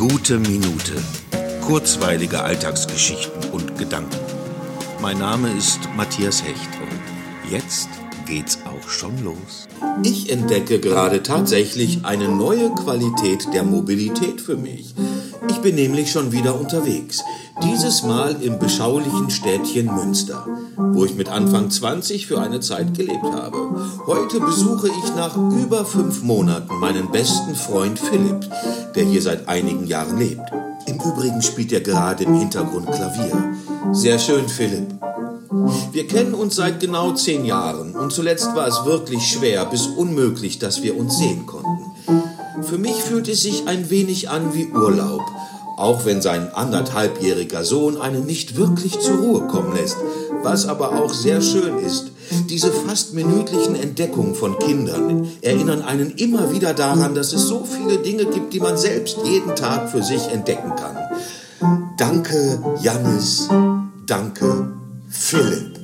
Gute Minute. Kurzweilige Alltagsgeschichten und Gedanken. Mein Name ist Matthias Hecht und jetzt geht's auch schon los. Ich entdecke gerade tatsächlich eine neue Qualität der Mobilität für mich. Ich bin nämlich schon wieder unterwegs. Dieses Mal im beschaulichen Städtchen Münster, wo ich mit Anfang 20 für eine Zeit gelebt habe. Heute besuche ich nach über fünf Monaten meinen besten Freund Philipp, der hier seit einigen Jahren lebt. Im Übrigen spielt er gerade im Hintergrund Klavier. Sehr schön, Philipp. Wir kennen uns seit genau zehn Jahren und zuletzt war es wirklich schwer bis unmöglich, dass wir uns sehen konnten. Für mich fühlt es sich ein wenig an wie Urlaub, auch wenn sein anderthalbjähriger Sohn einen nicht wirklich zur Ruhe kommen lässt, was aber auch sehr schön ist. Diese fast minütlichen Entdeckungen von Kindern erinnern einen immer wieder daran, dass es so viele Dinge gibt, die man selbst jeden Tag für sich entdecken kann. Danke, Jannis. Danke, Philipp.